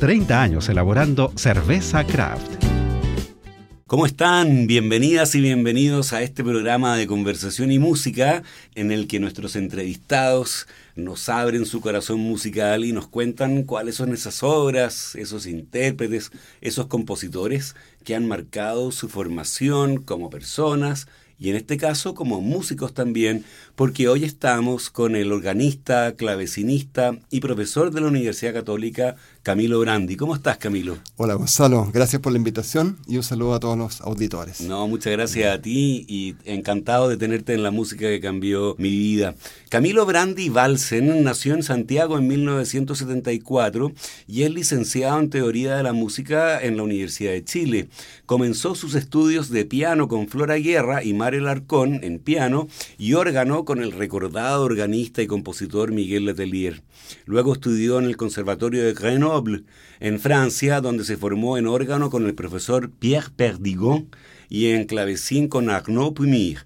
30 años elaborando cerveza craft. ¿Cómo están? Bienvenidas y bienvenidos a este programa de conversación y música en el que nuestros entrevistados nos abren su corazón musical y nos cuentan cuáles son esas obras, esos intérpretes, esos compositores que han marcado su formación como personas y en este caso como músicos también, porque hoy estamos con el organista, clavecinista y profesor de la Universidad Católica, Camilo Brandi. ¿Cómo estás, Camilo? Hola, Gonzalo. Gracias por la invitación y un saludo a todos los auditores. No, muchas gracias a ti y encantado de tenerte en la música que cambió mi vida. Camilo Brandi Valsen nació en Santiago en 1974 y es licenciado en Teoría de la Música en la Universidad de Chile. Comenzó sus estudios de piano con Flora Guerra y Mario Larcón en piano y órgano con el recordado organista y compositor Miguel Letelier. Luego estudió en el Conservatorio de Grenoble, en Francia, donde se formó en órgano con el profesor Pierre Perdigon y en clavecín con Arnaud Pumir.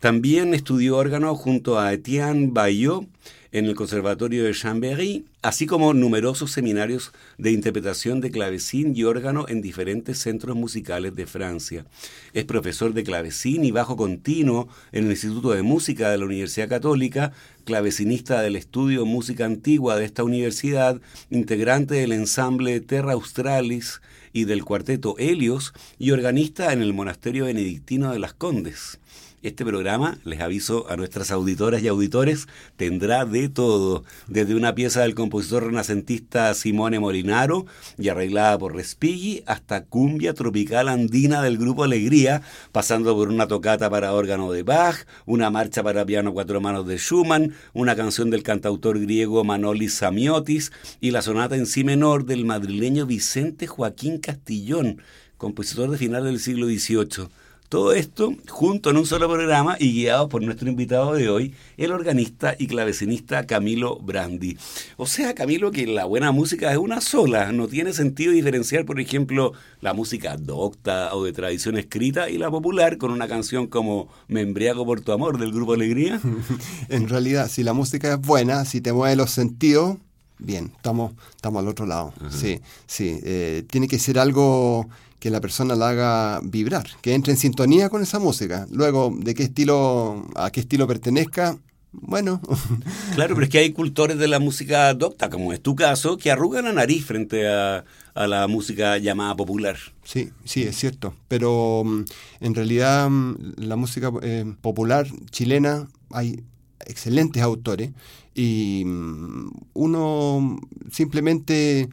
También estudió órgano junto a Etienne Bayot en el Conservatorio de Chambéry, así como numerosos seminarios de interpretación de clavecín y órgano en diferentes centros musicales de Francia. Es profesor de clavecín y bajo continuo en el Instituto de Música de la Universidad Católica, clavecinista del estudio Música Antigua de esta universidad, integrante del ensamble Terra Australis y del cuarteto Helios y organista en el Monasterio Benedictino de las Condes. Este programa, les aviso a nuestras auditoras y auditores, tendrá de todo, desde una pieza del compositor renacentista Simone Molinaro y arreglada por Respighi, hasta cumbia tropical andina del grupo Alegría, pasando por una tocata para órgano de Bach, una marcha para piano cuatro manos de Schumann, una canción del cantautor griego Manolis Samiotis y la sonata en si menor del madrileño Vicente Joaquín Castillón, compositor de final del siglo XVIII. Todo esto junto en un solo programa y guiado por nuestro invitado de hoy, el organista y clavecinista Camilo Brandi. O sea, Camilo, que la buena música es una sola, no tiene sentido diferenciar, por ejemplo, la música docta o de tradición escrita y la popular con una canción como Me embriago por tu amor del grupo Alegría. en realidad, si la música es buena, si te mueve los sentidos, bien, estamos, estamos al otro lado. Sí, sí, eh, tiene que ser algo que la persona la haga vibrar, que entre en sintonía con esa música. Luego, de qué estilo, a qué estilo pertenezca, bueno. Claro, pero es que hay cultores de la música docta, como es tu caso, que arrugan la nariz frente a, la música llamada popular. Sí, sí, es cierto. Pero mm, en realidad mm, la música eh, popular chilena hay excelentes autores y mm, uno simplemente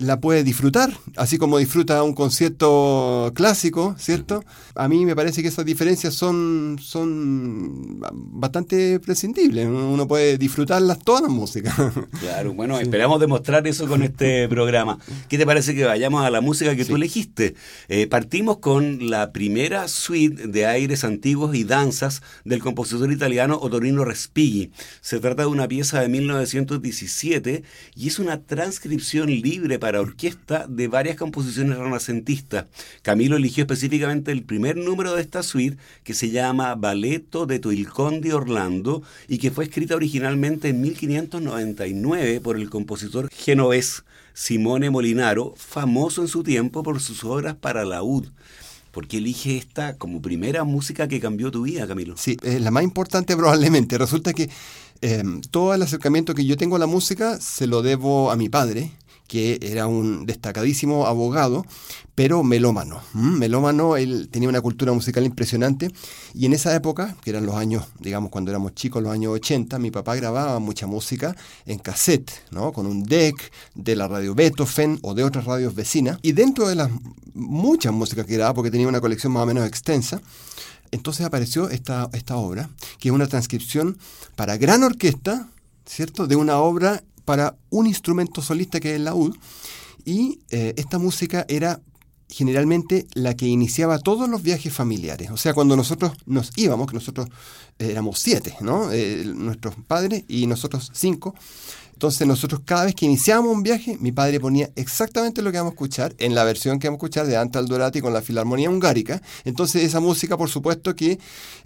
la puede disfrutar, así como disfruta un concierto clásico, ¿cierto? A mí me parece que esas diferencias son, son bastante prescindibles. Uno puede disfrutarlas todas las músicas. Claro, bueno, esperamos demostrar eso con este programa. ¿Qué te parece que vayamos a la música que tú elegiste? Eh, partimos con la primera suite de aires antiguos y danzas del compositor italiano Ottorino Respighi. Se trata de una pieza de 1917 y es una transcripción libre para para orquesta de varias composiciones renacentistas. Camilo eligió específicamente el primer número de esta suite que se llama Balletto de Tuilcondi Orlando y que fue escrita originalmente en 1599 por el compositor genovés Simone Molinaro, famoso en su tiempo por sus obras para laúd. ¿Por qué elige esta como primera música que cambió tu vida, Camilo? Sí, es la más importante probablemente. Resulta que eh, todo el acercamiento que yo tengo a la música se lo debo a mi padre, que era un destacadísimo abogado, pero melómano. Melómano, él tenía una cultura musical impresionante y en esa época, que eran los años, digamos, cuando éramos chicos, los años 80, mi papá grababa mucha música en cassette, ¿no? Con un deck de la radio Beethoven o de otras radios vecinas. Y dentro de las muchas músicas que grababa, porque tenía una colección más o menos extensa, entonces apareció esta, esta obra, que es una transcripción para gran orquesta, ¿cierto? De una obra para un instrumento solista que es el laúd. Y eh, esta música era generalmente la que iniciaba todos los viajes familiares. O sea, cuando nosotros nos íbamos, que nosotros eh, éramos siete, ¿no? Eh, nuestros padres y nosotros cinco, entonces nosotros cada vez que iniciábamos un viaje, mi padre ponía exactamente lo que vamos a escuchar en la versión que vamos a escuchar de Antal Dorati con la Filarmonía Hungárica. Entonces esa música, por supuesto, que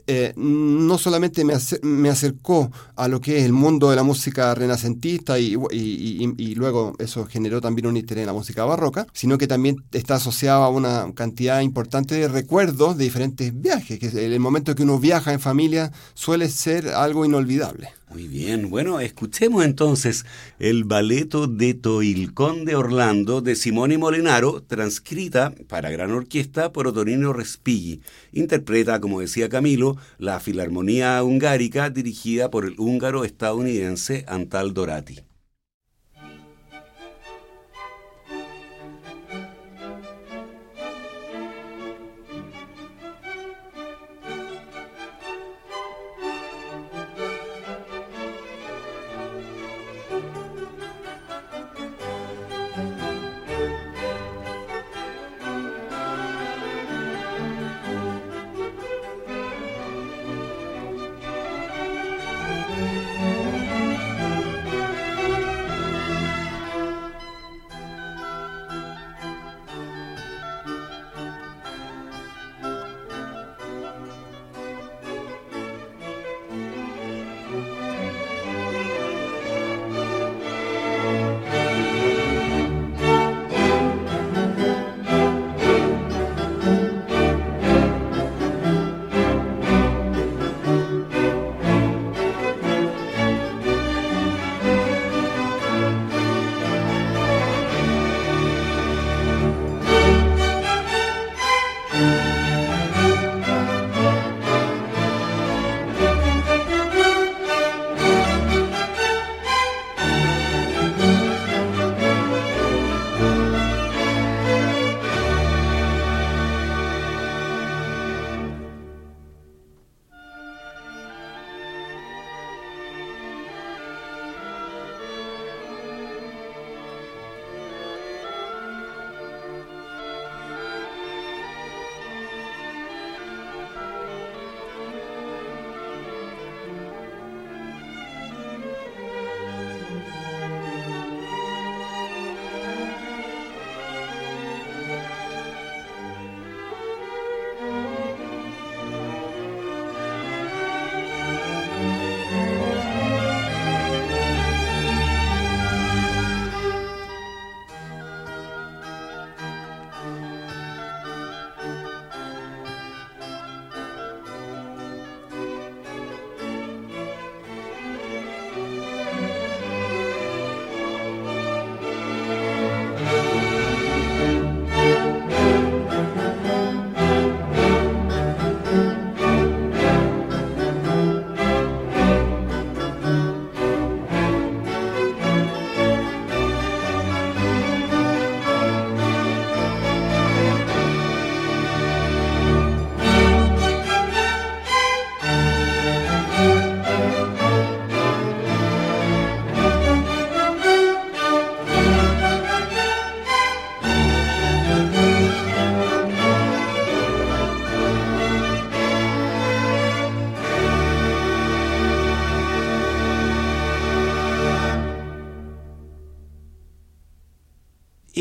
eh, no solamente me, acercó a lo que es el mundo de la música renacentista y, y, luego eso generó también un interés en la música barroca, sino que también está asociado a una cantidad importante de recuerdos de diferentes viajes, que el momento que uno viaja en familia suele ser algo inolvidable. Muy bien, bueno, escuchemos entonces el baleto de Toilcón de Orlando de Simone Molinaro, transcrita para gran orquesta por Otonino Respighi. Interpreta, como decía Camilo, la Filarmonía Hungárica dirigida por el húngaro estadounidense Antal Dorati.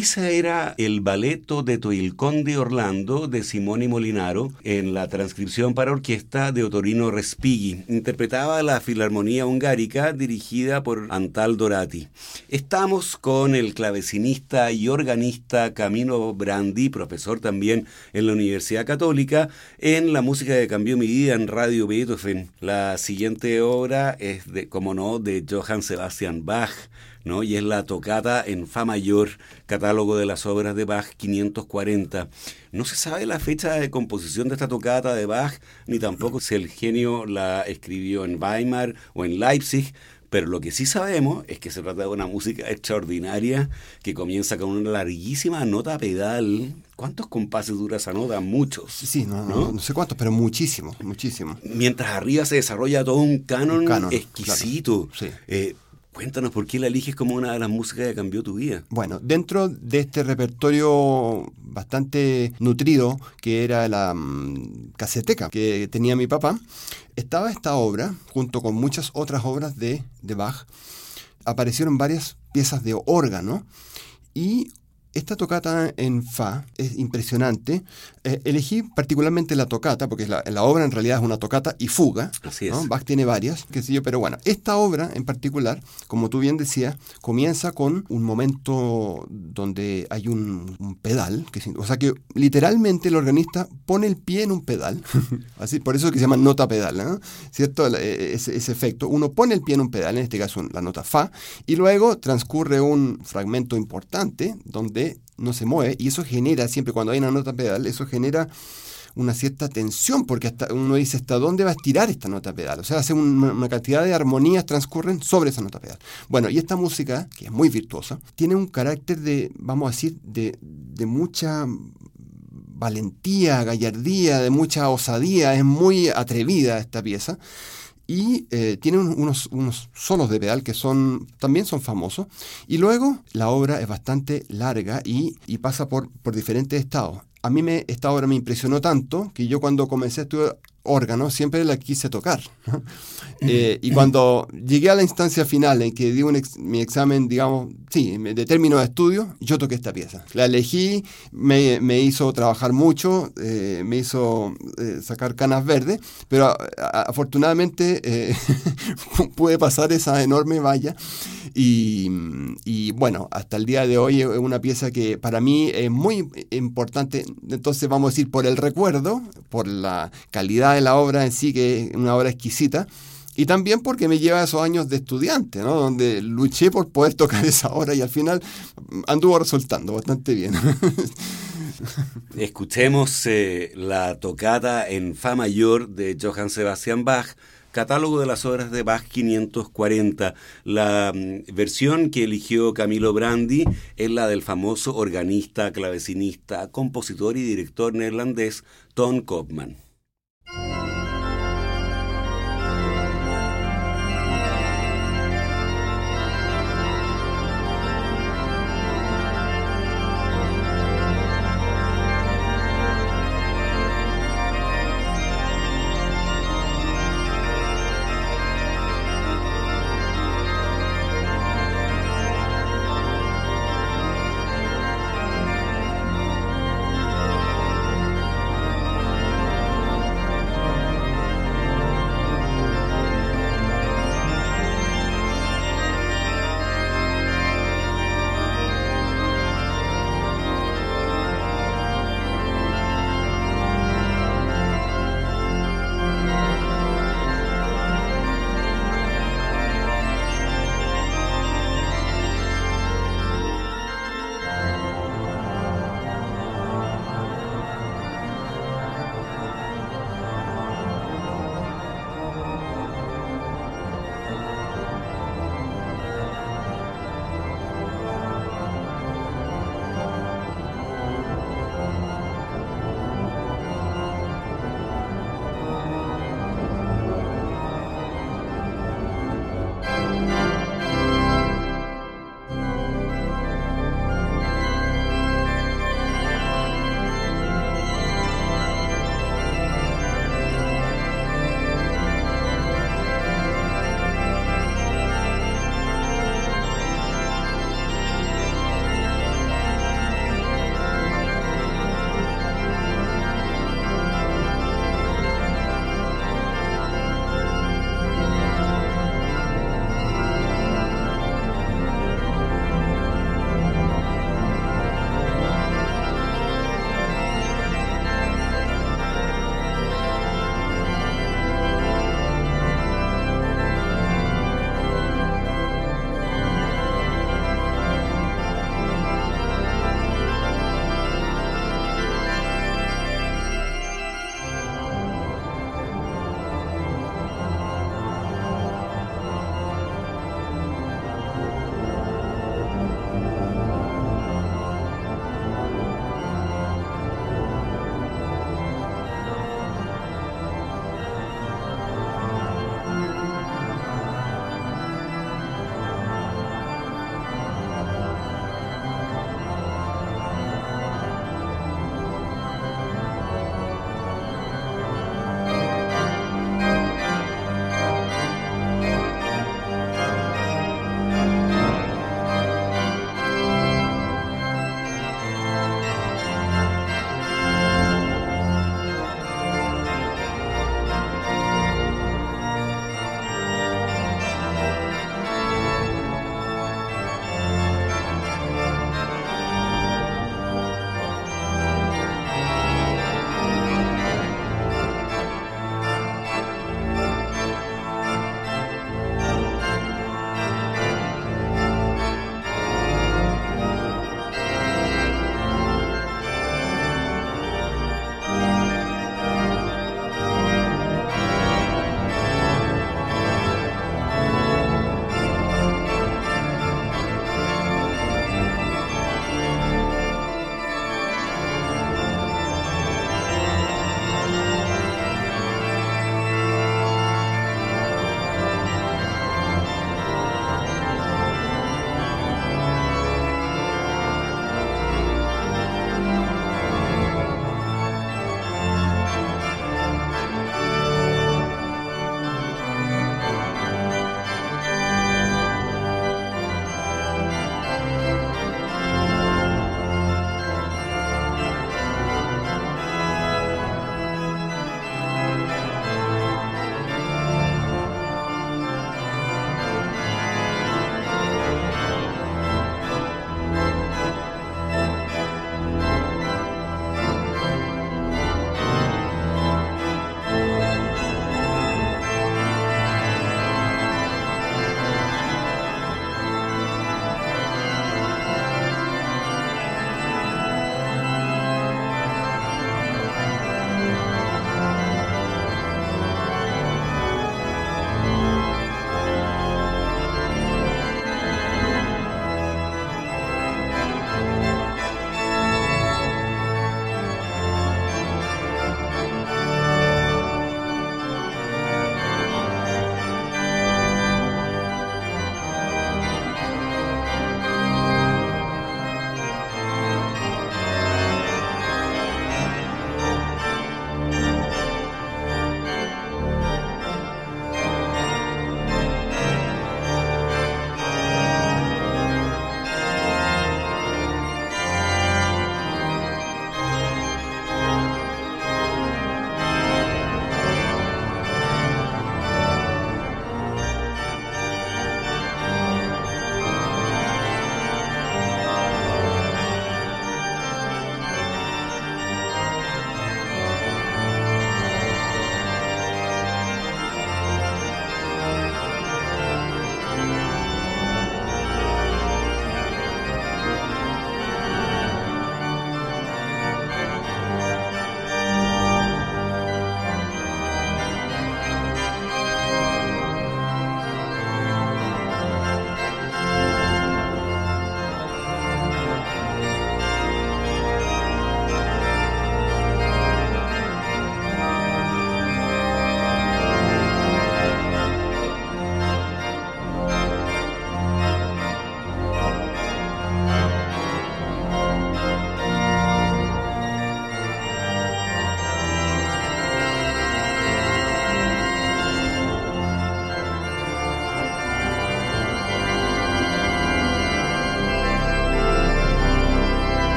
Ese era el balleto de Toilcón de Orlando de Simone Molinaro en la transcripción para orquesta de Otorino Respighi. Interpretaba la Filarmonía Hungárica dirigida por Antal Dorati. Estamos con el clavecinista y organista Camilo Brandi, profesor también en la Universidad Católica, en la música que cambió mi vida en Radio Beethoven. La siguiente obra es, de, como no, de Johann Sebastian Bach ¿no? Y es la tocata en Fa mayor, catálogo de las obras de Bach 540. No se sabe la fecha de composición de esta tocata de Bach, ni tampoco si el genio la escribió en Weimar o en Leipzig, pero lo que sí sabemos es que se trata de una música extraordinaria que comienza con una larguísima nota pedal. ¿Cuántos compases dura esa nota? Muchos. Sí, no, sé cuántos, pero muchísimos, muchísimos. Mientras arriba se desarrolla todo un canon, exquisito. sí. Eh, Cuéntanos por qué la eliges como una de las músicas que cambió tu vida. Bueno, dentro de este repertorio bastante nutrido que era la mm, caseteca que tenía mi papá, estaba esta obra junto con muchas otras obras de, de Bach. Aparecieron varias piezas de órgano y esta tocata en Fa es impresionante. Eh, elegí particularmente la tocata, porque la, la, obra en realidad es una tocata y fuga. Así es. Bach tiene varias, qué sé yo, pero bueno, esta obra en particular, como tú bien decías, comienza con un momento donde hay un, pedal, que, o sea que literalmente el organista pone el pie en un pedal, así, por eso es que se llama nota pedal, ¿no? ¿cierto? E, ese, ese efecto. Uno pone el pie en un pedal, en este caso la nota Fa, y luego transcurre un fragmento importante donde no se mueve y eso genera, siempre cuando hay una nota pedal, eso genera una cierta tensión, porque hasta uno dice hasta dónde va a estirar esta nota pedal. O sea, hace una, cantidad de armonías transcurren sobre esa nota pedal. Bueno, y esta música, que es muy virtuosa, tiene un carácter de, vamos a decir, de, de mucha valentía, gallardía, de mucha osadía, es muy atrevida esta pieza y eh, tiene unos, unos solos de pedal que son, también son famosos. Y luego la obra es bastante larga y, y pasa por, por diferentes estados. A mí me, esta obra me impresionó tanto que yo cuando comencé a órgano siempre la quise tocar. Eh, y cuando llegué a la instancia final en que di mi examen, digamos, sí, de término de estudio, yo toqué esta pieza. La elegí, me, me hizo trabajar mucho, eh, me hizo eh, sacar canas verdes, pero afortunadamente pude pasar esa enorme valla. Y, y, bueno, hasta el día de hoy es una pieza que para mí es muy importante. Entonces vamos a decir por el recuerdo, por la calidad de la obra en sí, que es una obra exquisita, y también porque me lleva esos años de estudiante, donde luché por poder tocar esa obra y al final anduvo resultando bastante bien. Escuchemos eh, la tocata en Fa mayor de Johann Sebastian Bach, catálogo de las obras de Bach 540. La mm, versión que eligió Camilo Brandi es la del famoso organista, clavecinista, compositor y director neerlandés Tom Kopman.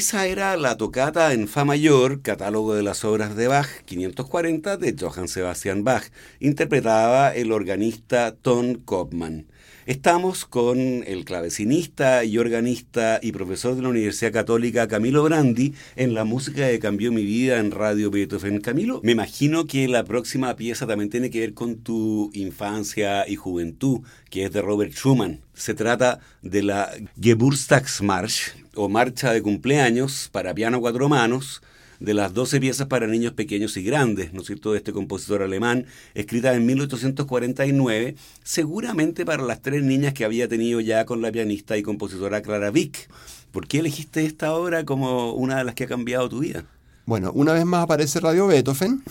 Esa era la tocata en Fa mayor, catálogo de las obras de Bach, 540 de Johann Sebastian Bach, interpretaba el organista Ton Kopman. Estamos con el clavecinista y organista y profesor de la Universidad Católica Camilo Brandi en la música que cambió mi vida en Radio Beethoven. Camilo, me imagino que la próxima pieza también tiene que ver con tu infancia y juventud, que es de Robert Schumann. Se trata de la Geburtstagsmarsch o Marcha de Cumpleaños para piano cuatro manos de las 12 piezas para niños pequeños y grandes, ¿no es cierto?, de este compositor alemán, escrita en 1849, seguramente para las tres niñas que había tenido ya con la pianista y compositora Clara Vick. ¿Por qué elegiste esta obra como una de las que ha cambiado tu vida? Bueno, una vez más aparece Radio Beethoven.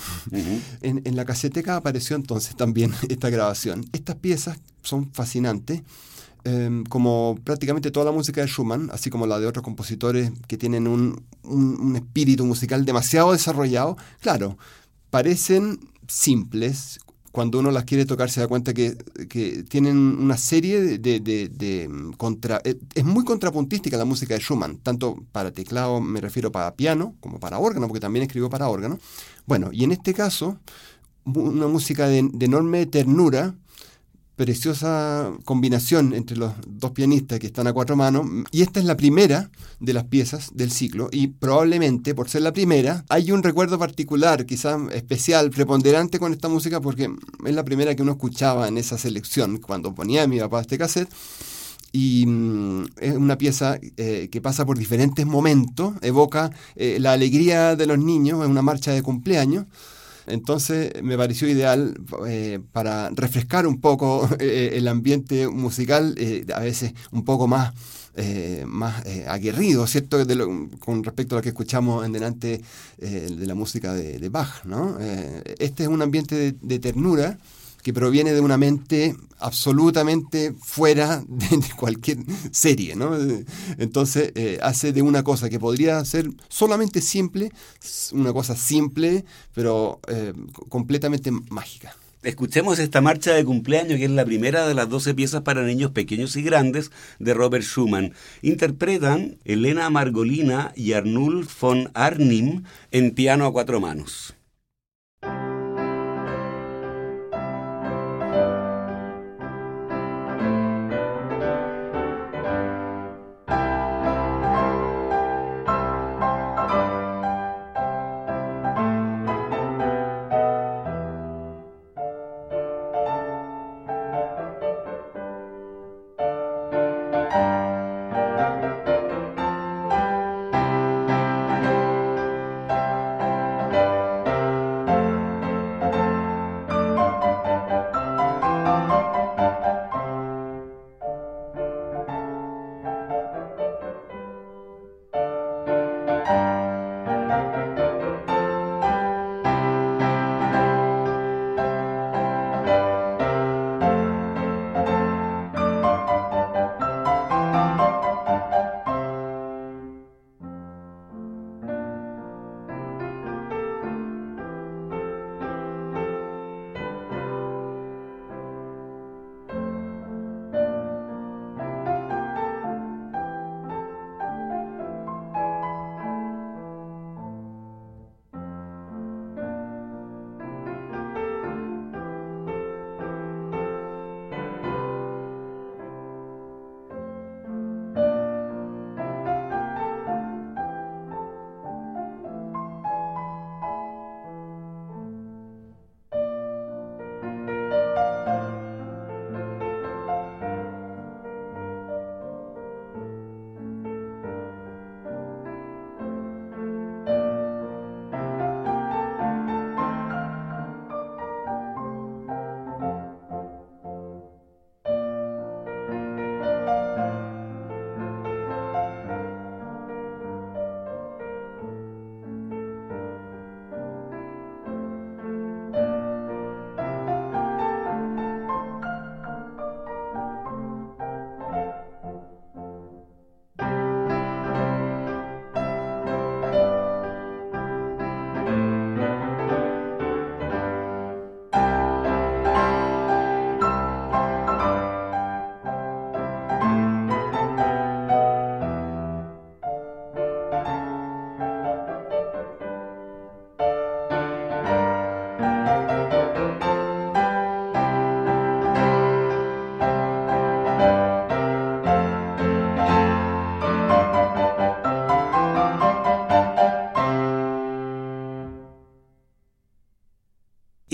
en, en la caseteca apareció entonces también esta grabación. Estas piezas son fascinantes Em, como prácticamente toda la música de Schumann, así como la de otros compositores que tienen un, espíritu musical demasiado desarrollado, claro, parecen simples. Cuando uno las quiere tocar se da cuenta que, tienen una serie de, contra... Eh, es muy contrapuntística la música de Schumann, tanto para teclado, me refiero para piano, como para órgano, porque también escribió para órgano. Bueno, y en este caso, una música de enorme ternura, preciosa combinación entre los dos pianistas que están a cuatro manos. Y esta es la primera de las piezas del ciclo. Y probablemente, por ser la primera, hay un recuerdo particular, quizás especial, preponderante con esta música, porque es la primera que uno escuchaba en esa selección, cuando ponía a mi papá este cassette. Y mm, es una pieza eh, que pasa por diferentes momentos, evoca eh, la alegría de los niños, es una marcha de cumpleaños entonces me pareció ideal eh, para refrescar un poco eh, el ambiente musical, eh, a veces un poco más, más aguerrido, ¿cierto? con respecto a lo que escuchamos en delante de la música de, Bach, ¿no? este es un ambiente de ternura que proviene de una mente absolutamente fuera de, cualquier serie, ¿no? Entonces eh, hace de una cosa que podría ser solamente simple, una cosa simple, pero eh, completamente mágica. Escuchemos esta marcha de cumpleaños, que es la primera de las 12 piezas para niños pequeños y grandes de Robert Schumann. Interpretan Elena Margolina y Arnulf von Arnim en piano a cuatro manos.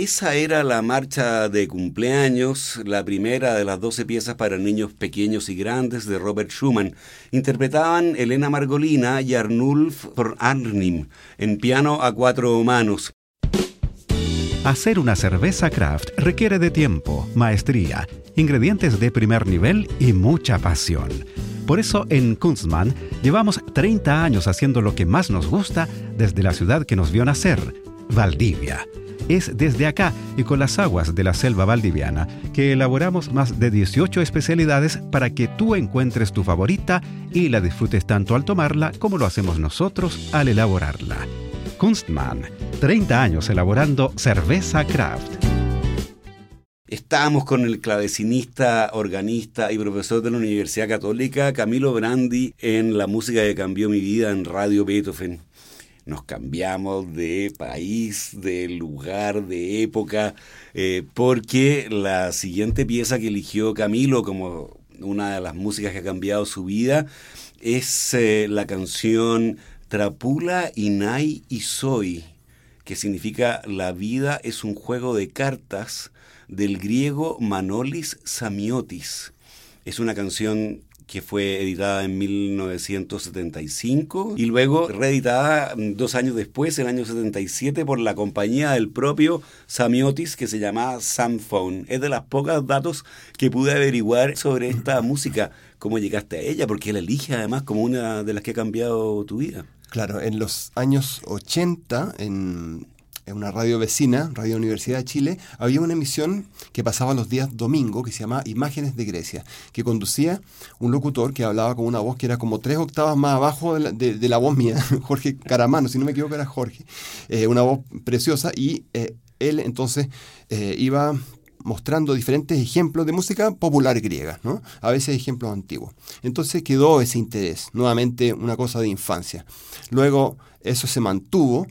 Esa era la marcha de cumpleaños, la primera de las 12 piezas para niños pequeños y grandes de Robert Schumann. Interpretaban Elena Margolina y Arnulf por Arnim en piano a cuatro manos. Hacer una cerveza craft requiere de tiempo, maestría, ingredientes de primer nivel y mucha pasión. Por eso en Kunstmann llevamos 30 años haciendo lo que más nos gusta desde la ciudad que nos vio nacer, Valdivia es desde acá y con las aguas de la selva valdiviana que elaboramos más de 18 especialidades para que tú encuentres tu favorita y la disfrutes tanto al tomarla como lo hacemos nosotros al elaborarla. Kunstmann, 30 años elaborando cerveza craft. Estamos con el clavecinista, organista y profesor de la Universidad Católica, Camilo Brandi, en la música que cambió mi vida en Radio Beethoven nos cambiamos de país, de lugar, de época, eh, porque la siguiente pieza que eligió Camilo como una de las músicas que ha cambiado su vida es eh, la canción Trapula Inai y Soy, que significa La vida es un juego de cartas del griego Manolis Samiotis. Es una canción que fue editada en 1975 y luego reeditada dos años después, en el año 77, por la compañía del propio Samiotis que se llamaba Samphone. Es de las pocas datos que pude averiguar sobre esta música, cómo llegaste a ella, porque la elige además como una de las que ha cambiado tu vida. Claro, en los años 80, en en una radio vecina, Radio Universidad de Chile, había una emisión que pasaba los días domingo que se llamaba Imágenes de Grecia, que conducía un locutor que hablaba con una voz que era como tres octavas más abajo de la, voz mía, Jorge Caramano, si no me equivoco era Jorge, eh, una voz preciosa y eh, él entonces eh, iba mostrando diferentes ejemplos de música popular griega, ¿no? a veces ejemplos antiguos. Entonces quedó ese interés, nuevamente una cosa de infancia. Luego eso se mantuvo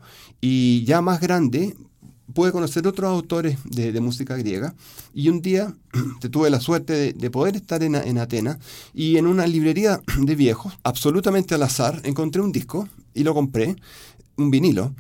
y ya más grande, pude conocer otros autores de, música griega. Y un día tuve la suerte de, poder estar en, en, Atenas y en una librería de viejos, absolutamente al azar, encontré un disco y lo compré, un vinilo,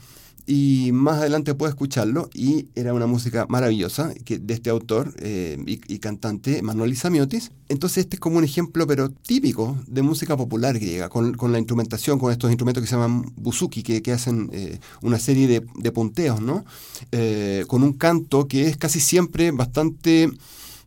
y más adelante puedo escucharlo y era una música maravillosa que, de este autor eh, y, cantante Manuel Isamiotis. Entonces este es como un ejemplo pero típico de música popular griega, con, la instrumentación, con estos instrumentos que se llaman buzuki, que, hacen eh, una serie de, punteos, ¿no? Eh, con un canto que es casi siempre bastante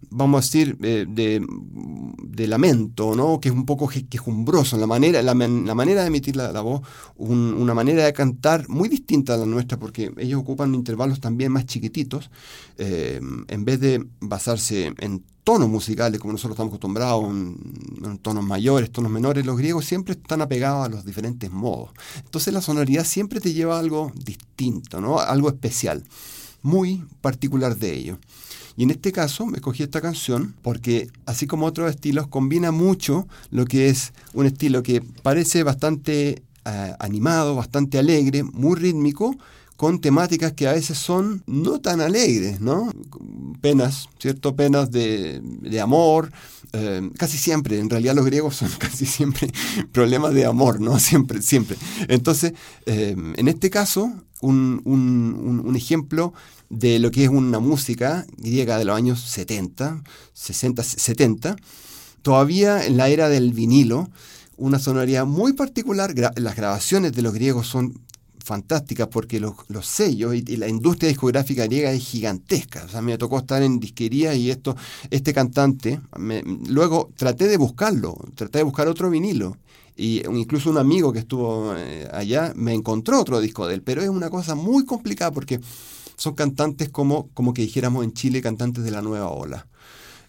vamos a decir, eh, de, lamento, ¿no? que es un poco quejumbroso, la manera, la, manera de emitir la, voz, una manera de cantar muy distinta a la nuestra, porque ellos ocupan intervalos también más chiquititos, eh, en vez de basarse en tonos musicales, como nosotros estamos acostumbrados, en, tonos mayores, tonos menores, los griegos siempre están apegados a los diferentes modos. Entonces la sonoridad siempre te lleva a algo distinto, ¿no? algo especial, muy particular de ellos. Y en este caso me escogí esta canción porque, así como otros estilos, combina mucho lo que es un estilo que parece bastante eh, animado, bastante alegre, muy rítmico, con temáticas que a veces son no tan alegres, ¿no? Penas, ¿cierto? Penas de, amor, eh, casi siempre, en realidad los griegos son casi siempre problemas de amor, ¿no? Siempre, siempre. Entonces, eh, en este caso, un, un ejemplo de lo que es una música griega de los años 70, 60, 70, todavía en la era del vinilo, una sonoridad muy particular. las grabaciones de los griegos son fantásticas porque los, sellos y, la industria discográfica griega es gigantesca. O sea, me tocó estar en disquería y esto, este cantante, luego traté de buscarlo, traté de buscar otro vinilo. Y incluso un amigo que estuvo eh, allá me encontró otro disco de él, pero es una cosa muy complicada porque son cantantes como, como que dijéramos en Chile, cantantes de la nueva ola.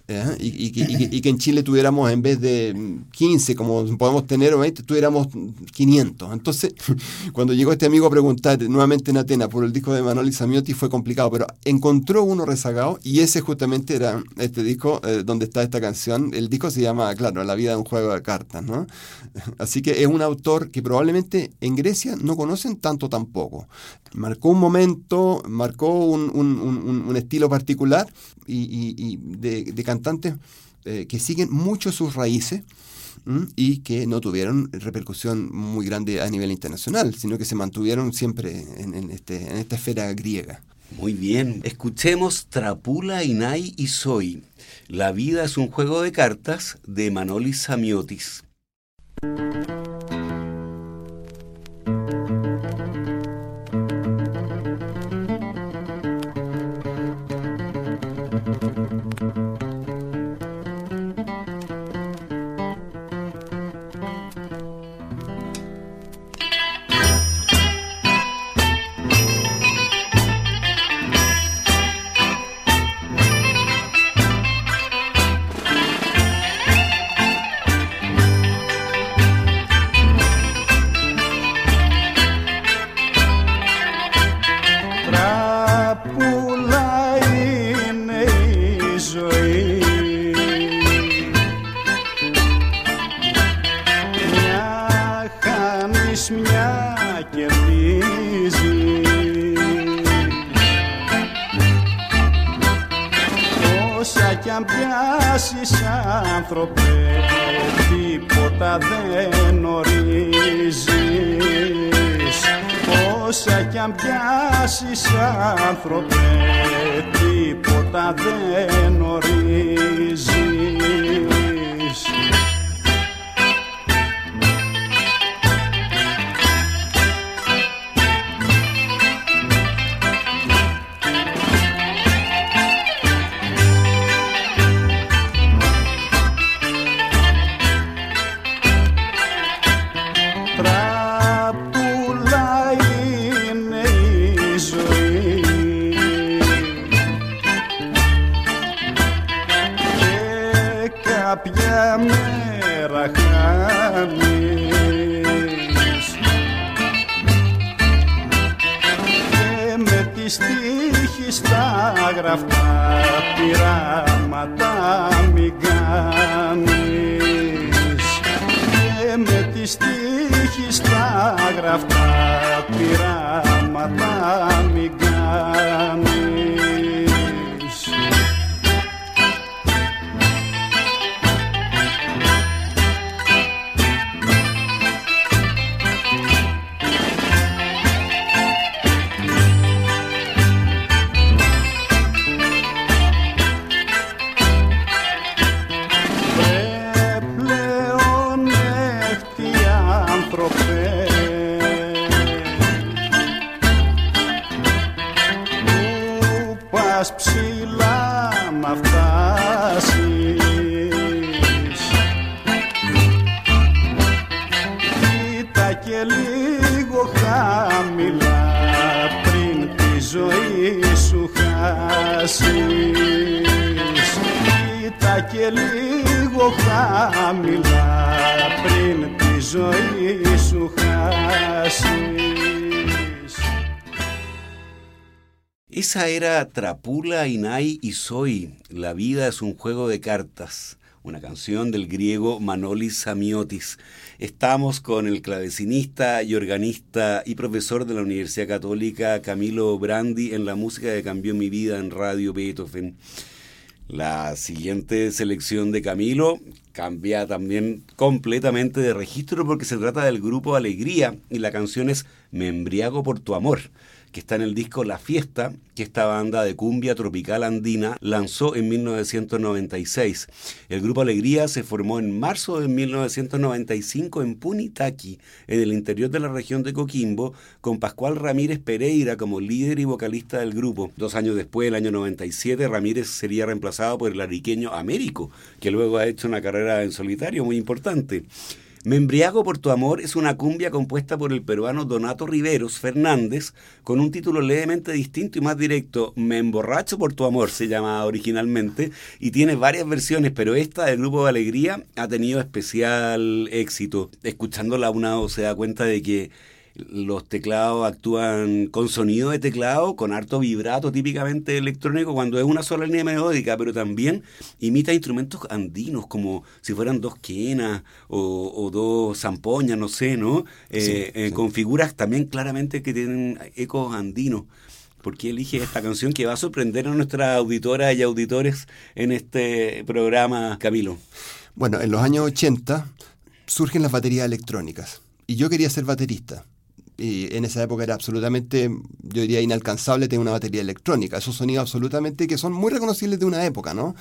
¿Eh? Y, que en Chile tuviéramos en vez de 15, como podemos tener, 20, tuviéramos 500. Entonces, cuando llegó este amigo a preguntar nuevamente en Atenas por el disco de Manuel Samiotti fue complicado, pero encontró uno rezagado y ese justamente era este disco eh, donde está esta canción. El disco se llama, claro, La vida de un juego de cartas. ¿no? Así que es un autor que probablemente en Grecia no conocen tanto tampoco. Marcó un momento, marcó un, un, estilo particular y, de, de cantantes eh, que siguen mucho sus raíces y que no tuvieron repercusión muy grande a nivel internacional, sino que se mantuvieron siempre en, este, en esta esfera griega. Muy bien, escuchemos Trapula, Inai y Soy. La vida es un juego de cartas de Manolis Samiotis. Era Trapula, Inai y Soy. La vida es un juego de cartas. Una canción del griego Manolis Samiotis. Estamos con el clavecinista y organista y profesor de la Universidad Católica Camilo Brandi en la música que cambió mi vida en Radio Beethoven. La siguiente selección de Camilo cambia también completamente de registro porque se trata del grupo Alegría y la canción es Me embriago por tu amor que está en el disco La Fiesta, que esta banda de cumbia tropical andina lanzó en 1996. El grupo Alegría se formó en marzo de 1995 en Punitaqui, en el interior de la región de Coquimbo, con Pascual Ramírez Pereira como líder y vocalista del grupo. Dos años después, el año 97, Ramírez sería reemplazado por el ariqueño Américo, que luego ha hecho una carrera en solitario muy importante. Me embriago por tu amor es una cumbia compuesta por el peruano Donato Riveros Fernández con un título levemente distinto y más directo. Me emborracho por tu amor se llama originalmente y tiene varias versiones, pero esta del grupo de Alegría ha tenido especial éxito. Escuchándola una se da cuenta de que los teclados actúan con sonido de teclado, con harto vibrato típicamente electrónico cuando es una sola línea melódica, pero también imita instrumentos andinos como si fueran dos quenas o, dos zampoñas, no sé, ¿no? Eh, eh, con figuras también claramente que tienen ecos andinos. ¿Por qué elige esta canción que va a sorprender a nuestras auditoras y auditores en este programa, Camilo? Bueno, en los años 80 surgen las baterías electrónicas y yo quería ser baterista Y en esa época era absolutamente, yo diría, inalcanzable tener una batería electrónica. Esos sonidos absolutamente que son muy reconocibles de una época, ¿no?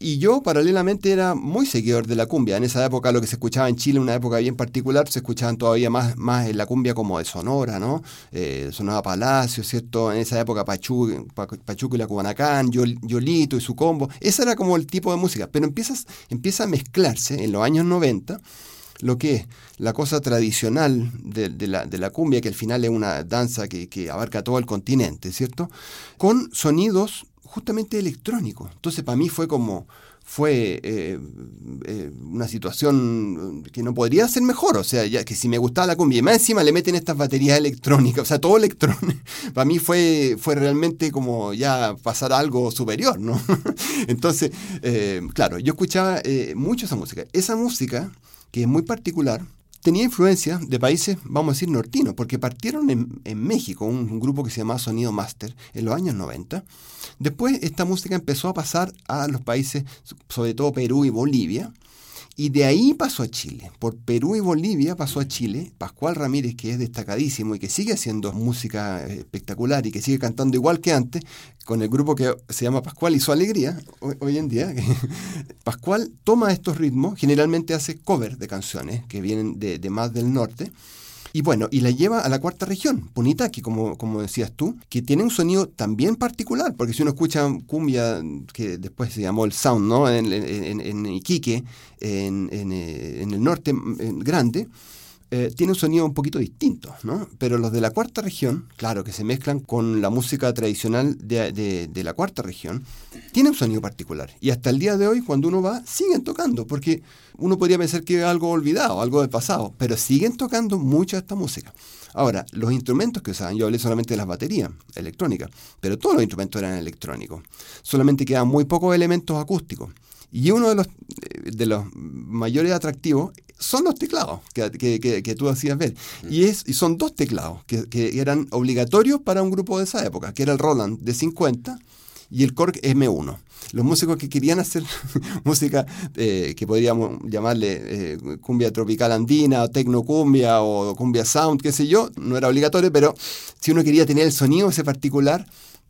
Y yo paralelamente era muy seguidor de la cumbia. En esa época lo que se escuchaba en Chile, una época bien particular, se escuchaban todavía más, más en la cumbia como de Sonora, ¿no? Eh, sonaba Palacio, ¿cierto? En esa época Pachu, Pachuco y la Cubanacán, Yolito y su combo. Ese era como el tipo de música. Pero empiezas, empieza a mezclarse en los años 90 lo que es la cosa tradicional de, la, de, la, cumbia, que al final es una danza que, que abarca todo el continente, ¿cierto? Con sonidos justamente electrónico. Entonces para mí fue como, fue eh, eh, una situación que no podría ser mejor. O sea, ya que si me gustaba la cumbia y más encima le meten estas baterías electrónicas, o sea, todo electrónico, para mí fue, fue realmente como ya pasar algo superior, ¿no? Entonces, eh, claro, yo escuchaba mucho esa música. Esa música, que es muy particular, tenía influencia de países, vamos a decir, nortinos, porque partieron en, México, un, grupo que se llamaba Sonido Master, en los años 90. Después esta música empezó a pasar a los países, sobre todo Perú y Bolivia, y de ahí pasó a Chile. Por Perú y Bolivia pasó a Chile. Pascual Ramírez, que es destacadísimo y que sigue haciendo música espectacular y que sigue cantando igual que antes, con el grupo que se llama Pascual y su alegría, hoy, en día. Pascual toma estos ritmos, generalmente hace cover de canciones que vienen de, de más del norte y bueno, y la lleva a la cuarta región, Punitaki, como, como decías tú, que tiene un sonido también particular, porque si uno escucha cumbia, que después se llamó el sound, ¿no? En, en, Iquique, en, eh, en, el norte grande, eh, tiene un sonido un poquito distinto, ¿no? Pero los de la cuarta región, claro, que se mezclan con la música tradicional de, la cuarta región, tienen un sonido particular. Y hasta el día de hoy, cuando uno va, siguen tocando, porque uno podría pensar que es algo olvidado, algo del pasado, pero siguen tocando mucha esta música. Ahora, los instrumentos que usaban, yo hablé solamente de las baterías electrónicas, pero todos los instrumentos eran electrónicos. Solamente quedan muy pocos elementos acústicos. Y uno de los, de los mayores atractivos son los teclados que, que, tú hacías ver. Y, es, y son dos teclados que, eran obligatorios para un grupo de esa época, que era el Roland de 50 y el Korg M1. Los músicos que querían hacer música eh, que podríamos llamarle eh, cumbia tropical andina, o tecnocumbia o cumbia sound, qué sé yo, no era obligatorio, pero si uno quería tener el sonido ese particular,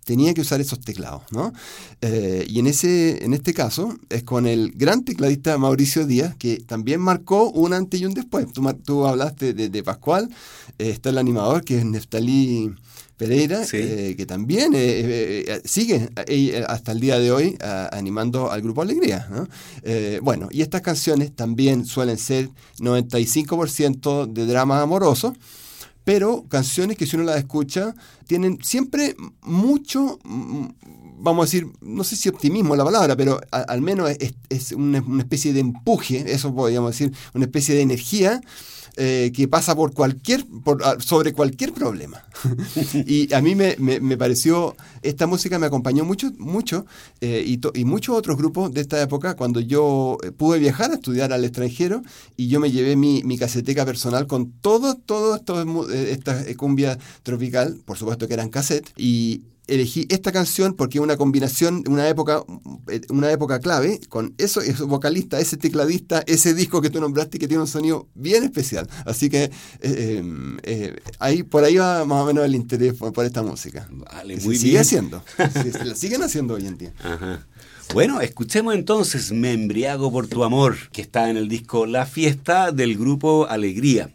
tenía que usar esos teclados, ¿no? Eh, y en, ese, en este caso es con el gran tecladista Mauricio Díaz, que también marcó un antes y un después. Tú, hablaste de, Pascual, eh, está el animador que es Neftalí Pereira, eh, que también sigue hasta el día de hoy animando al Grupo Alegría. ¿no? bueno, y estas canciones también suelen ser 95% de drama amoroso pero canciones que si uno las escucha tienen siempre mucho, mm, vamos a decir, no sé si optimismo es la palabra, pero al menos es, una, especie de empuje, eso podríamos decir, una especie de energía eh, que pasa por cualquier, por, ah, sobre cualquier problema. y a mí me, me, pareció, esta música me acompañó mucho, mucho eh, y, y, muchos otros grupos de esta época cuando yo eh, pude viajar a estudiar al extranjero y yo me llevé mi, mi caseteca personal con todo, todo esto, esta cumbia tropical, por supuesto que eran cassette, y elegí esta canción porque es una combinación, una época, una época clave, con eso, ese vocalista, ese tecladista, ese disco que tú nombraste que tiene un sonido bien especial. Así que eh, eh, ahí, por ahí va más o menos el interés por, esta música. Vale, muy sigue haciendo. la siguen haciendo hoy en día. Bueno, escuchemos entonces Me embriago por tu amor, que está en el disco La Fiesta del grupo Alegría.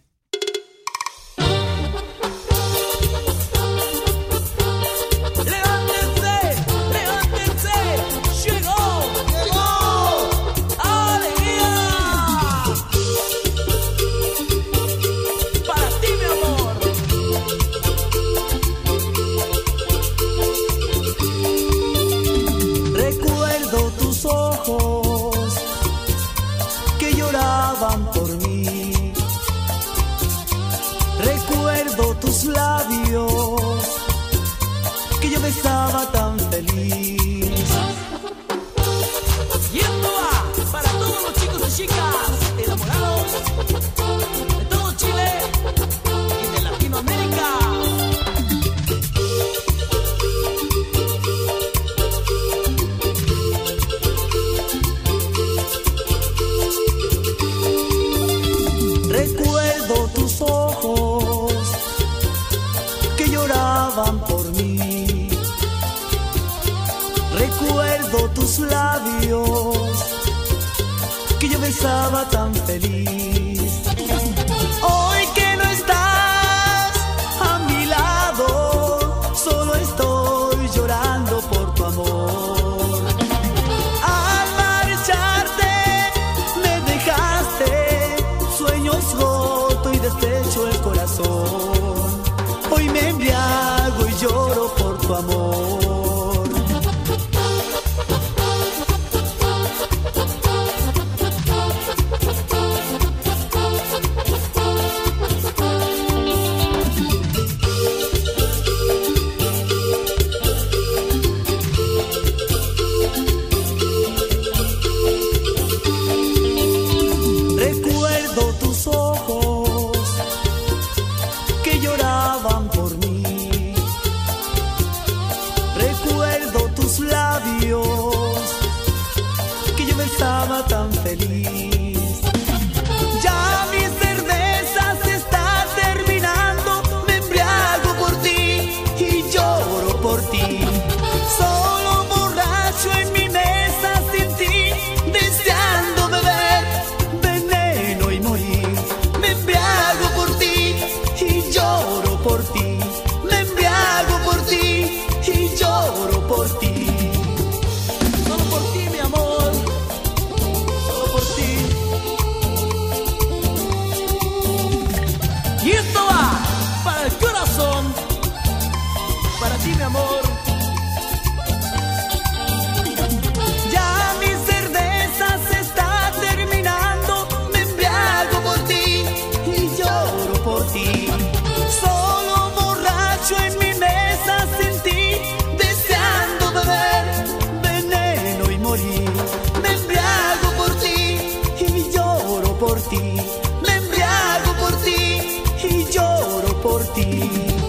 Ti.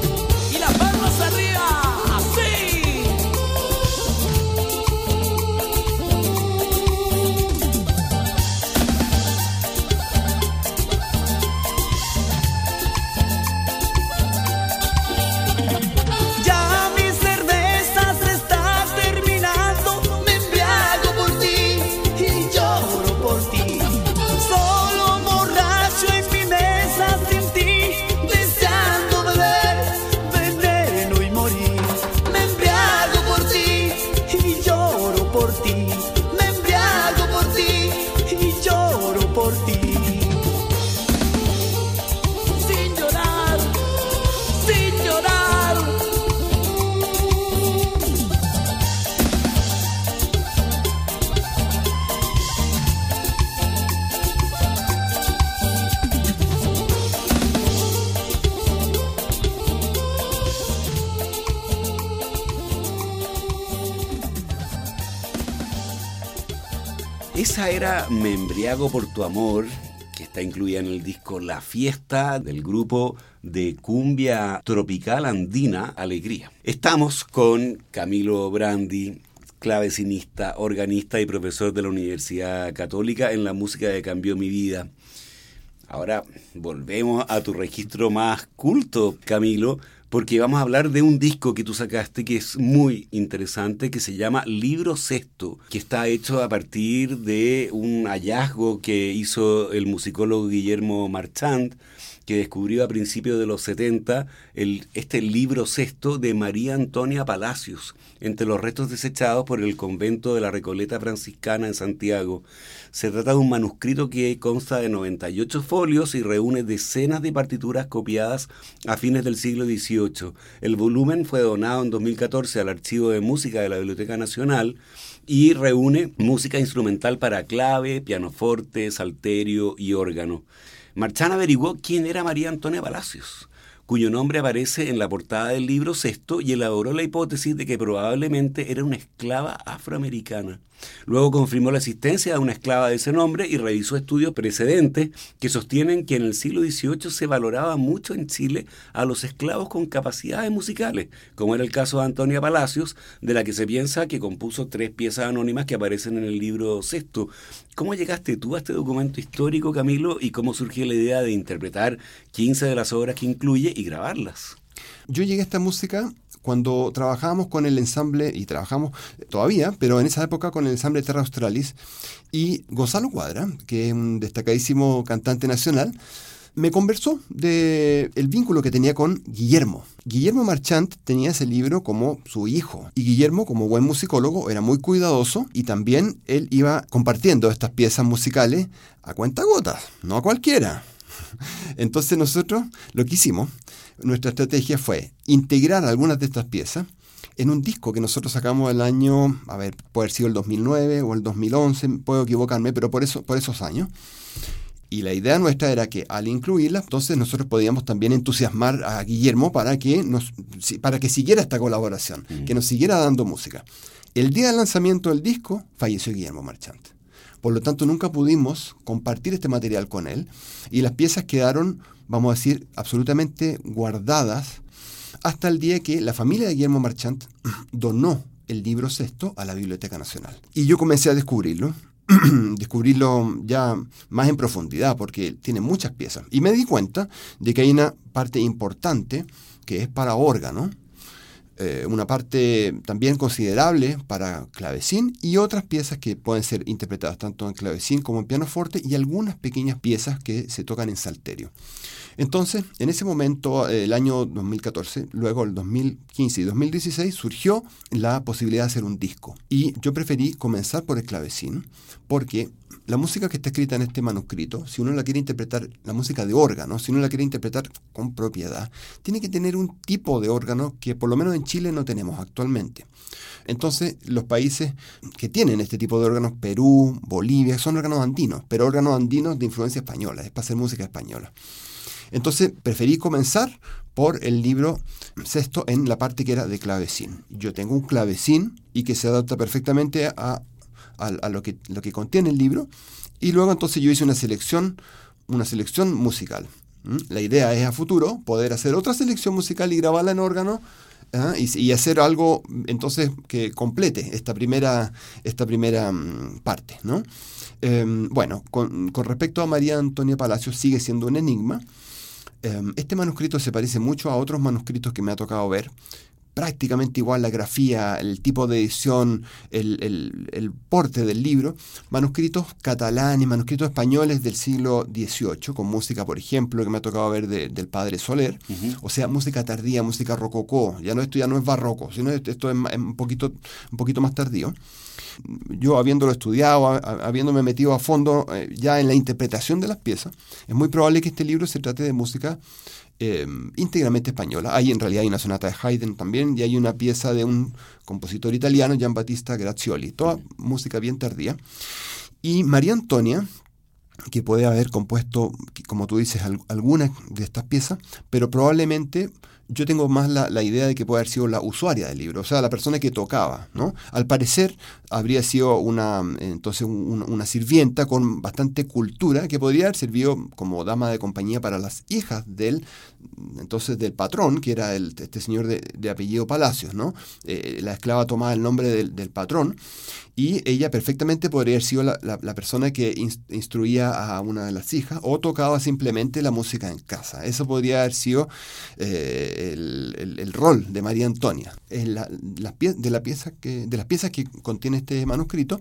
Embriago por tu amor, que está incluida en el disco La Fiesta del grupo de cumbia tropical andina Alegría. Estamos con Camilo Brandi, clavecinista, organista y profesor de la Universidad Católica en la música que cambió mi vida. Ahora volvemos a tu registro más culto, Camilo, porque vamos a hablar de un disco que tú sacaste que es muy interesante, que se llama Libro Sexto, que está hecho a partir de un hallazgo que hizo el musicólogo Guillermo Marchand, que descubrió a principios de los 70 el, este libro sexto de María Antonia Palacios, entre los restos desechados por el convento de la Recoleta Franciscana en Santiago. Se trata de un manuscrito que consta de 98 folios y reúne decenas de partituras copiadas a fines del siglo XVIII. El volumen fue donado en 2014 al Archivo de Música de la Biblioteca Nacional y reúne música instrumental para clave, pianoforte, salterio y órgano. Marchán averiguó quién era María Antonia Palacios, cuyo nombre aparece en la portada del libro sexto y elaboró la hipótesis de que probablemente era una esclava afroamericana. Luego confirmó la existencia de una esclava de ese nombre y revisó estudios precedentes que sostienen que en el siglo XVIII se valoraba mucho en Chile a los esclavos con capacidades musicales, como era el caso de Antonia Palacios, de la que se piensa que compuso tres piezas anónimas que aparecen en el libro sexto. ¿Cómo llegaste tú a este documento histórico, Camilo, y cómo surgió la idea de interpretar 15 de las obras que incluye y grabarlas? Yo llegué a esta música cuando trabajábamos con el ensamble, y trabajamos todavía, pero en esa época con el ensamble Terra Australis, y Gonzalo Cuadra, que es un destacadísimo cantante nacional, me conversó de el vínculo que tenía con Guillermo. Guillermo Marchant tenía ese libro como su hijo y Guillermo como buen musicólogo era muy cuidadoso y también él iba compartiendo estas piezas musicales a cuenta gotas, no a cualquiera. Entonces nosotros lo que hicimos, nuestra estrategia fue integrar algunas de estas piezas en un disco que nosotros sacamos el año, a ver, puede haber sido el 2009 o el 2011, puedo equivocarme, pero por, eso, por esos años. Y la idea nuestra era que al incluirla, entonces nosotros podíamos también entusiasmar a Guillermo para que, nos, para que siguiera esta colaboración, mm. que nos siguiera dando música. El día del lanzamiento del disco falleció Guillermo Marchante. Por lo tanto, nunca pudimos compartir este material con él y las piezas quedaron, vamos a decir, absolutamente guardadas hasta el día que la familia de Guillermo Marchant donó el libro sexto a la Biblioteca Nacional. Y yo comencé a descubrirlo, descubrirlo ya más en profundidad, porque tiene muchas piezas. Y me di cuenta de que hay una parte importante que es para órgano, eh, una parte también considerable para clavecín y otras piezas que pueden ser interpretadas tanto en clavecín como en pianoforte y algunas pequeñas piezas que se tocan en salterio. Entonces, en ese momento, el año 2014, luego el 2015 y 2016, surgió la posibilidad de hacer un disco. Y yo preferí comenzar por el clavecín porque la música que está escrita en este manuscrito, si uno la quiere interpretar, la música de órgano, si uno la quiere interpretar con propiedad, tiene que tener un tipo de órgano que por lo menos en Chile no tenemos actualmente. Entonces, los países que tienen este tipo de órganos, Perú, Bolivia, son órganos andinos, pero órganos andinos de influencia española, es para hacer música española. Entonces, preferí comenzar por el libro sexto en la parte que era de clavecín. Yo tengo un clavecín y que se adapta perfectamente a lo, que, lo que contiene el libro. Y luego entonces yo hice una selección, una selección musical. La idea es a futuro poder hacer otra selección musical y grabarla en órgano ¿ah? y, hacer algo entonces que complete esta primera, esta primera mm, parte. ¿no? Em, bueno, con, con, respecto a María Antonia Palacios sigue siendo un enigma. Em, este manuscrito se parece mucho a otros manuscritos que me ha tocado ver. Prácticamente igual la grafía, el tipo de edición, el, porte del libro, manuscritos catalanes, manuscritos españoles del siglo XVIII, con música, por ejemplo, que me ha tocado ver del padre Soler, o sea, música tardía, música rococó, ya no, esto ya no es barroco, sino esto es un poquito, un poquito más tardío. Yo habiéndolo estudiado, habiéndome metido a fondo eh, ya en la interpretación de las piezas, es muy probable que este libro se trate de música eh, íntegramente española. Hay en realidad hay una sonata de Haydn también y hay una pieza de un compositor italiano, Gian Battista Grazioli, toda música bien tardía. Y María Antonia, que puede haber compuesto, como tú dices, algunas de estas piezas, pero probablemente yo tengo más la, idea de que puede haber sido la usuaria del libro, o sea, la persona que tocaba, ¿no? Al parecer habría sido una, entonces, una sirvienta con bastante cultura que podría haber servido como dama de compañía para las hijas del, entonces, del patrón, que era el, este señor de, apellido Palacios, ¿no? Eh, la esclava tomaba el nombre del, patrón y ella perfectamente podría haber sido la, persona que instruía a una de las hijas o tocaba simplemente la música en casa. Eso podría haber sido eh, el, rol de María Antonia. En la, de, la pieza que, de las piezas que contiene este manuscrito,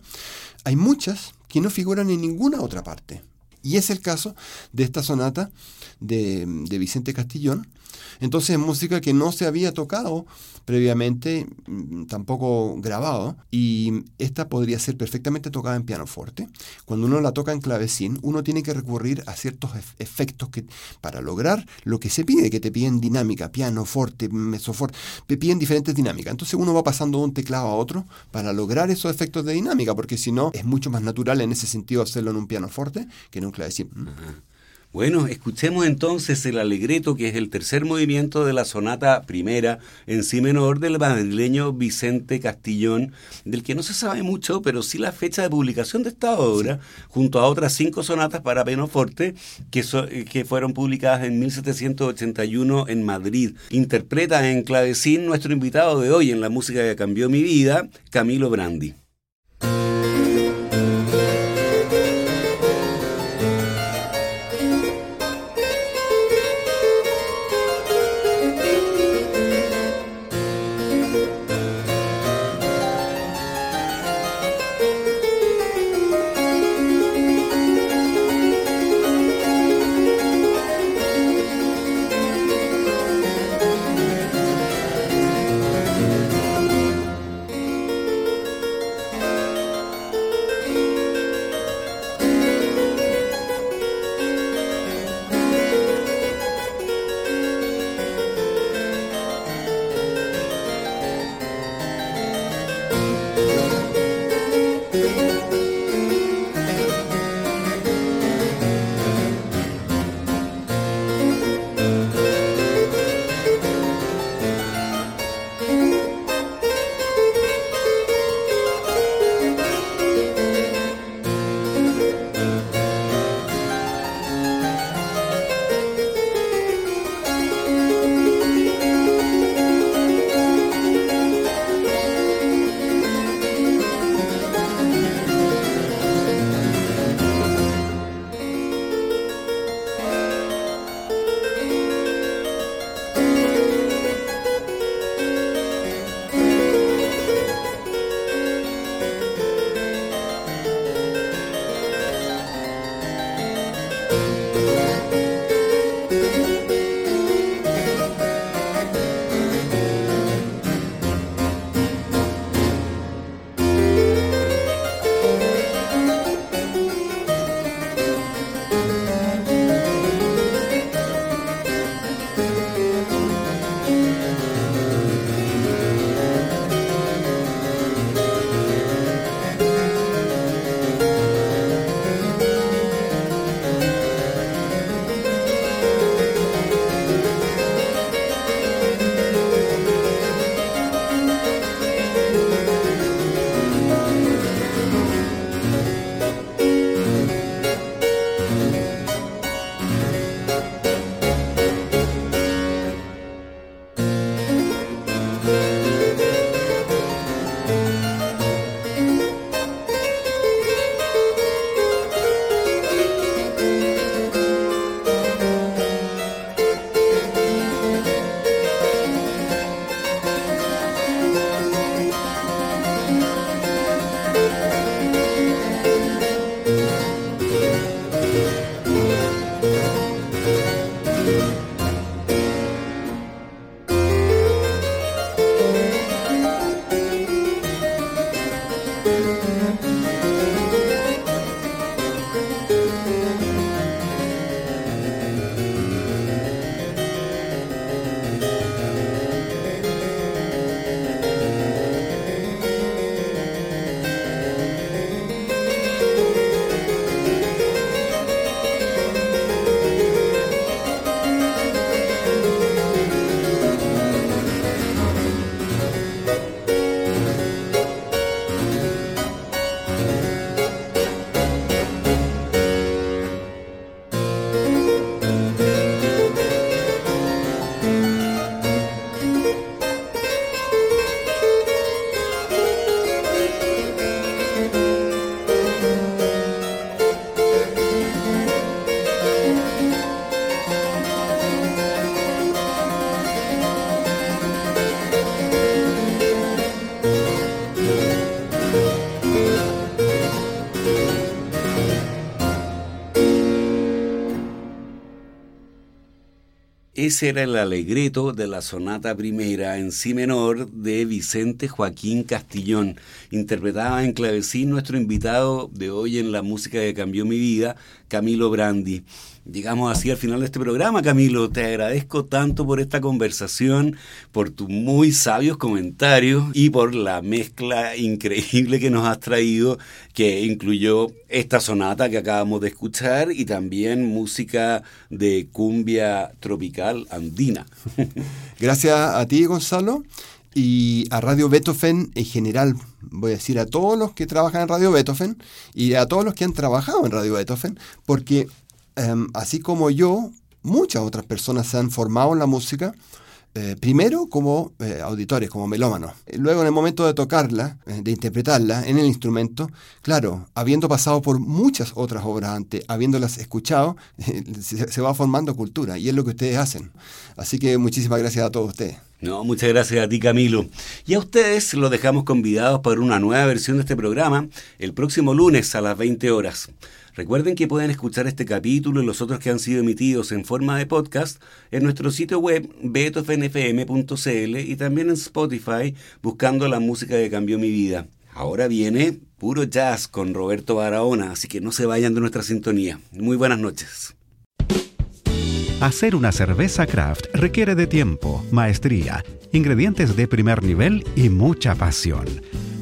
hay muchas que no figuran en ninguna otra parte. Y es el caso de esta sonata de, de Vicente Castillón, entonces música que no se había tocado previamente, mm, tampoco grabado, y esta podría ser perfectamente tocada en pianoforte. Cuando uno la toca en clavecín, uno tiene que recurrir a ciertos efectos que, para lograr lo que se pide, que te piden dinámica, pianoforte, mesoforte, te piden diferentes dinámicas. Entonces uno va pasando de un teclado a otro para lograr esos efectos de dinámica, porque si no, es mucho más natural en ese sentido hacerlo en un pianoforte que en un clavecín. Bueno, escuchemos entonces el alegreto, que es el tercer movimiento de la sonata primera en si menor del madrileño Vicente Castillón, del que no se sabe mucho, pero sí la fecha de publicación de esta obra, junto a otras cinco sonatas para pianoforte que, que fueron publicadas en 1781 en Madrid. Interpreta en clavecín nuestro invitado de hoy en la música que cambió mi vida, Camilo Brandi. Ese era el alegreto de la sonata primera en si menor de Vicente Joaquín Castillón. Interpretaba en clavecín nuestro invitado de hoy en la música que cambió mi vida, Camilo Brandi. Llegamos así al final de este programa, Camilo. Te agradezco tanto por esta conversación, por tus muy sabios comentarios y por la mezcla increíble que nos has traído, que incluyó esta sonata que acabamos de escuchar y también música de cumbia tropical andina. Gracias a ti, Gonzalo y a Radio Beethoven en general, voy a decir a todos los que trabajan en Radio Beethoven y a todos los que han trabajado en Radio Beethoven, porque Em, así como yo, muchas otras personas se han formado en la música, eh, primero como eh, auditores, como melómanos. Luego en el momento de tocarla, eh, de interpretarla en el instrumento, claro, habiendo pasado por muchas otras obras antes, habiéndolas escuchado, se, se, va formando cultura y es lo que ustedes hacen. Así que muchísimas gracias a todos ustedes. No, muchas gracias a ti Camilo. Y a ustedes los dejamos convidados para una nueva versión de este programa el próximo lunes a las 20 horas. Recuerden que pueden escuchar este capítulo y los otros que han sido emitidos en forma de podcast en nuestro sitio web betofnfm.cl y también en Spotify buscando la música que cambió mi vida. Ahora viene puro jazz con Roberto Barahona, así que no se vayan de nuestra sintonía. Muy buenas noches. Hacer una cerveza craft requiere de tiempo, maestría, ingredientes de primer nivel y mucha pasión.